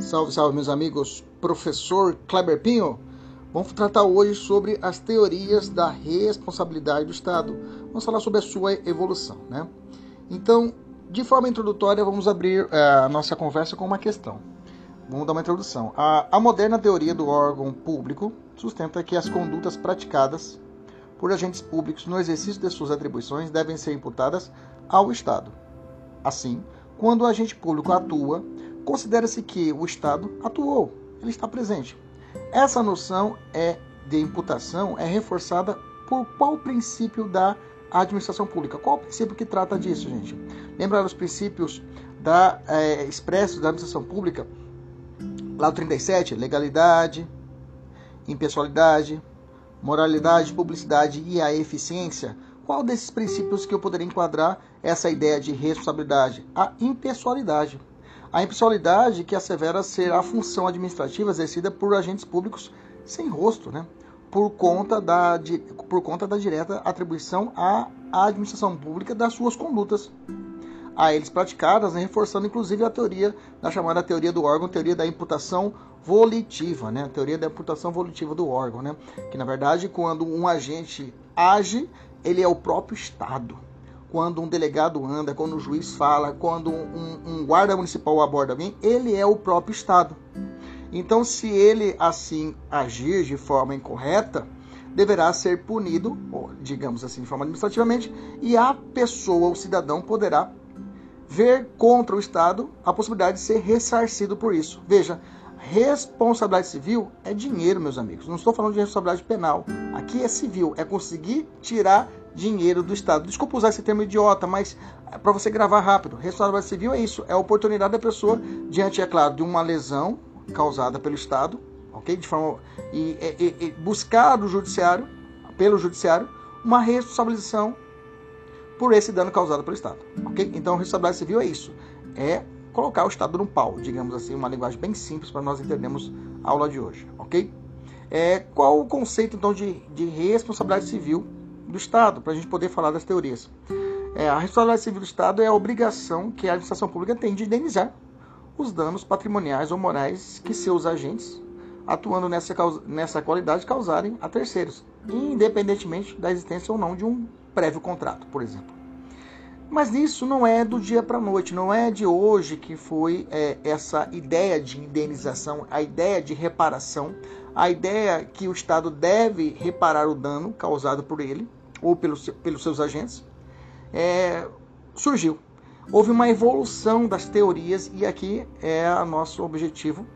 Salve, salve, meus amigos. Professor Kleber Pinho. Vamos tratar hoje sobre as teorias da responsabilidade do Estado. Vamos falar sobre a sua evolução, né? Então, de forma introdutória, vamos abrir é, a nossa conversa com uma questão. Vamos dar uma introdução. A, a moderna teoria do órgão público sustenta que as condutas praticadas por agentes públicos no exercício de suas atribuições devem ser imputadas ao Estado. Assim, quando o agente público atua, considera-se que o Estado atuou, ele está presente. Essa noção é de imputação é reforçada por qual princípio da administração pública? Qual o princípio que trata disso, gente? Lembra dos princípios da é, expressos da administração pública? Lá o 37, legalidade, impessoalidade, moralidade, publicidade e a eficiência. Qual desses princípios que eu poderia enquadrar essa ideia de responsabilidade? A impessoalidade. A impessoalidade que assevera ser a função administrativa exercida por agentes públicos sem rosto, né? por, conta da, por conta da direta atribuição à administração pública das suas condutas a eles praticadas, né? reforçando inclusive a teoria da chamada teoria do órgão, teoria da imputação volitiva, né? A teoria da imputação volitiva do órgão, né? Que na verdade, quando um agente age, ele é o próprio Estado. Quando um delegado anda, quando um juiz fala, quando um, um guarda municipal aborda alguém, ele é o próprio Estado. Então, se ele assim agir de forma incorreta, deverá ser punido, digamos assim, de forma administrativamente, e a pessoa, o cidadão, poderá ver contra o Estado a possibilidade de ser ressarcido por isso. Veja, responsabilidade civil é dinheiro, meus amigos. Não estou falando de responsabilidade penal. Aqui é civil, é conseguir tirar dinheiro do Estado. Desculpa usar esse termo idiota, mas é para você gravar rápido. Responsabilidade civil é isso, é a oportunidade da pessoa diante, é claro, de uma lesão causada pelo Estado, ok? De forma e, e, e buscar do judiciário, pelo judiciário, uma responsabilização por esse dano causado pelo Estado, ok? Então, responsabilidade civil é isso, é colocar o Estado no pau, digamos assim, uma linguagem bem simples para nós entendermos a aula de hoje, ok? É, qual o conceito então de, de responsabilidade civil do Estado, para a gente poder falar das teorias? É, a responsabilidade civil do Estado é a obrigação que a administração pública tem de indenizar os danos patrimoniais ou morais que seus agentes, atuando nessa, nessa qualidade, causarem a terceiros, independentemente da existência ou não de um prévio contrato, por exemplo. Mas isso não é do dia para a noite, não é de hoje que foi é, essa ideia de indenização, a ideia de reparação, a ideia que o Estado deve reparar o dano causado por ele ou pelos, pelos seus agentes, é, surgiu. Houve uma evolução das teorias e aqui é o nosso objetivo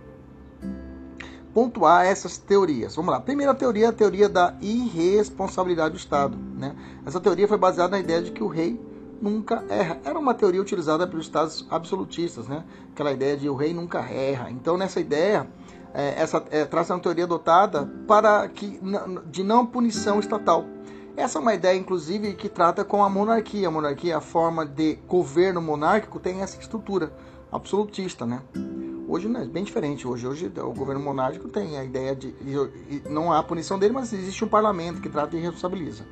pontuar essas teorias. Vamos lá. Primeira teoria, a teoria da irresponsabilidade do Estado. Né? Essa teoria foi baseada na ideia de que o rei nunca erra. Era uma teoria utilizada pelos estados absolutistas, né? Aquela ideia de o rei nunca erra. Então, nessa ideia, é, essa é, traz uma teoria adotada para que de não punição estatal. Essa é uma ideia, inclusive, que trata com a monarquia. A monarquia, a forma de governo monárquico, tem essa estrutura absolutista, né? Hoje não é bem diferente. Hoje, hoje o governo monárquico tem a ideia de não há punição dele, mas existe um parlamento que trata e responsabiliza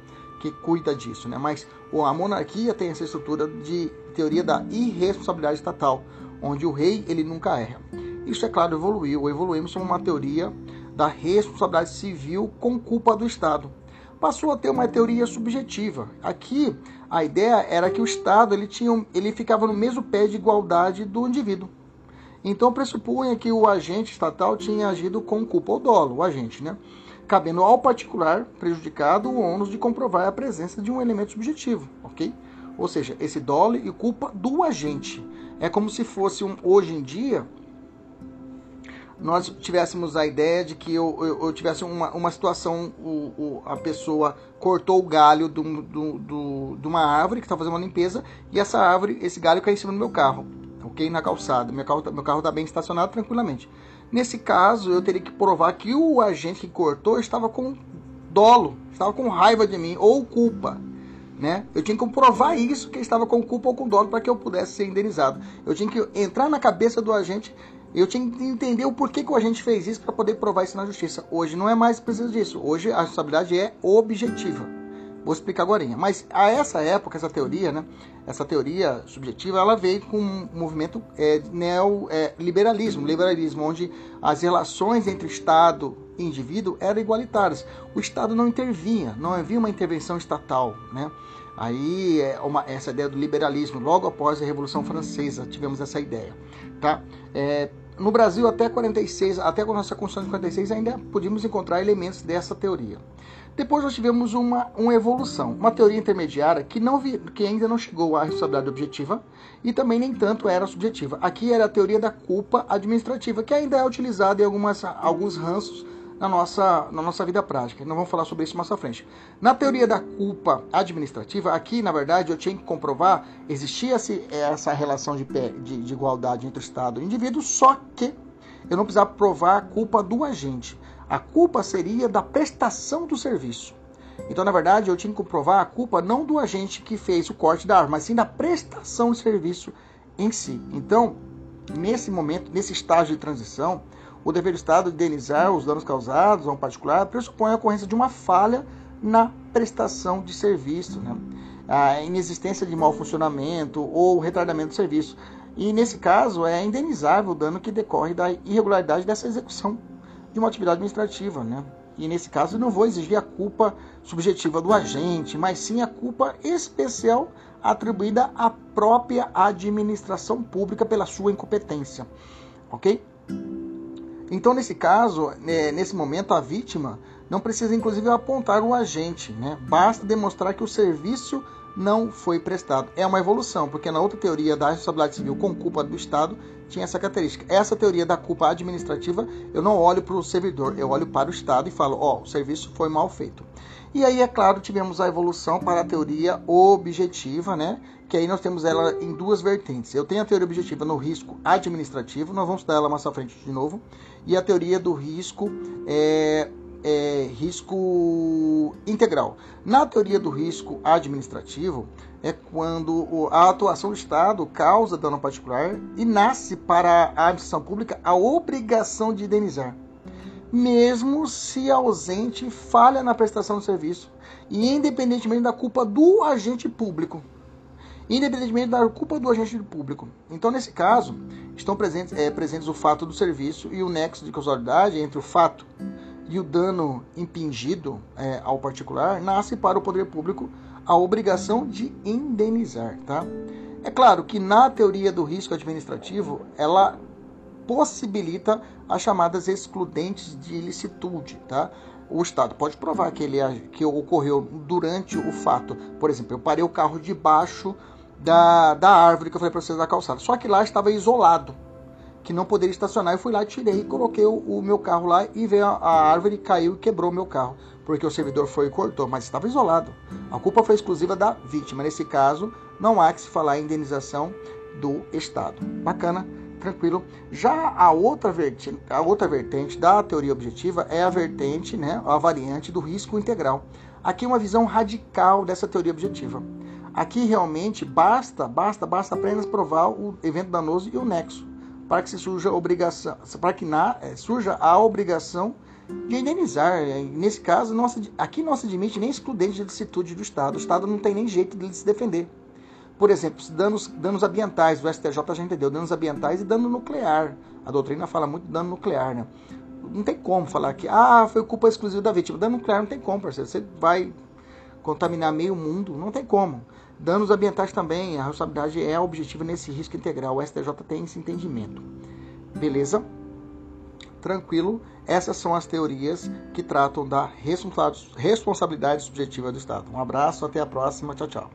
que cuida disso, né? Mas a monarquia tem essa estrutura de teoria da irresponsabilidade estatal, onde o rei ele nunca erra. Isso é claro evoluiu, evoluímos uma teoria da responsabilidade civil com culpa do Estado. Passou a ter uma teoria subjetiva. Aqui a ideia era que o Estado ele tinha, ele ficava no mesmo pé de igualdade do indivíduo. Então pressupunha que o agente estatal tinha agido com culpa ou dolo, o agente, né? cabendo ao particular prejudicado o ônus de comprovar a presença de um elemento subjetivo, ok? Ou seja, esse dolo e culpa do agente. É como se fosse um, hoje em dia nós tivéssemos a ideia de que eu, eu, eu tivesse uma, uma situação, o, o, a pessoa cortou o galho do, do, do, de uma árvore que está fazendo uma limpeza e essa árvore, esse galho cai em cima do meu carro, ok? Na calçada. Meu carro meu carro está bem estacionado tranquilamente. Nesse caso, eu teria que provar que o agente que cortou estava com dolo, estava com raiva de mim ou culpa. Né? Eu tinha que provar isso, que ele estava com culpa ou com dolo, para que eu pudesse ser indenizado. Eu tinha que entrar na cabeça do agente, eu tinha que entender o porquê que o agente fez isso para poder provar isso na justiça. Hoje não é mais preciso disso. Hoje a responsabilidade é objetiva. Vou explicar agora. Mas a essa época, essa teoria, né, essa teoria subjetiva, ela veio com um movimento é, neoliberalismo, é, liberalismo, onde as relações entre Estado e indivíduo eram igualitárias. O Estado não intervinha, não havia uma intervenção estatal, né? Aí é uma, essa ideia do liberalismo, logo após a Revolução Francesa, tivemos essa ideia, tá? É, no Brasil, até 46, até a nossa Constituição de 46, ainda podíamos encontrar elementos dessa teoria. Depois nós tivemos uma, uma evolução, uma teoria intermediária que, não vi, que ainda não chegou à responsabilidade objetiva e também nem tanto era subjetiva. Aqui era a teoria da culpa administrativa, que ainda é utilizada em algumas, alguns ranços na nossa, na nossa vida prática. Não vamos falar sobre isso mais à frente. Na teoria da culpa administrativa, aqui, na verdade, eu tinha que comprovar, existia essa relação de, de, de igualdade entre o Estado e o indivíduo, só que eu não precisava provar a culpa do agente. A culpa seria da prestação do serviço. Então, na verdade, eu tinha que comprovar a culpa não do agente que fez o corte da árvore, mas sim da prestação de serviço em si. Então, nesse momento, nesse estágio de transição, o dever do Estado de indenizar os danos causados a um particular pressupõe a ocorrência de uma falha na prestação de serviço, né? a inexistência de mau funcionamento ou retardamento do serviço. E nesse caso é indenizável o dano que decorre da irregularidade dessa execução de uma atividade administrativa. Né? E nesse caso não vou exigir a culpa subjetiva do agente, mas sim a culpa especial atribuída à própria administração pública pela sua incompetência. Ok? Então, nesse caso, é, nesse momento, a vítima não precisa, inclusive, apontar o agente, né? Basta demonstrar que o serviço não foi prestado. É uma evolução, porque na outra teoria da responsabilidade civil com culpa do Estado tinha essa característica. Essa teoria da culpa administrativa, eu não olho para o servidor, eu olho para o Estado e falo, ó, oh, o serviço foi mal feito. E aí, é claro, tivemos a evolução para a teoria objetiva, né? Que aí nós temos ela em duas vertentes. Eu tenho a teoria objetiva no risco administrativo, nós vamos estudar ela mais à frente de novo, e a teoria do risco é, é, risco integral. Na teoria do risco administrativo, é quando a atuação do Estado causa dano particular e nasce para a administração pública a obrigação de indenizar mesmo se ausente falha na prestação do serviço, e independentemente da culpa do agente público. Independentemente da culpa do agente público. Então, nesse caso, estão presentes, é, presentes o fato do serviço e o nexo de causalidade entre o fato e o dano impingido é, ao particular, nasce para o poder público a obrigação de indenizar. Tá? É claro que na teoria do risco administrativo, ela possibilita as chamadas excludentes de ilicitude, tá? O Estado pode provar que ele que ocorreu durante o fato. Por exemplo, eu parei o carro debaixo da, da árvore que eu falei para vocês da calçada. Só que lá estava isolado, que não poderia estacionar. Eu fui lá, tirei, coloquei o, o meu carro lá e veio a, a árvore, caiu e quebrou o meu carro, porque o servidor foi e cortou, mas estava isolado. A culpa foi exclusiva da vítima. Nesse caso, não há que se falar em indenização do Estado. Bacana tranquilo. Já a outra, vertente, a outra vertente da teoria objetiva é a vertente, né, a variante do risco integral. Aqui uma visão radical dessa teoria objetiva. Aqui realmente basta, basta, basta apenas provar o evento danoso e o nexo para que se surja a obrigação, para que na, é, surja a obrigação de indenizar. Nesse caso, nossa, aqui não se admite nem excludente de licitude do Estado. O Estado não tem nem jeito de se defender. Por exemplo, danos, danos ambientais, o STJ já entendeu, danos ambientais e dano nuclear. A doutrina fala muito dano nuclear, né? Não tem como falar que, ah, foi culpa exclusiva da vítima. Dano nuclear não tem como, parceiro. Você vai contaminar meio mundo, não tem como. Danos ambientais também, a responsabilidade é objetiva nesse risco integral. O STJ tem esse entendimento. Beleza? Tranquilo? Essas são as teorias que tratam da responsabilidade subjetiva do Estado. Um abraço, até a próxima. Tchau, tchau.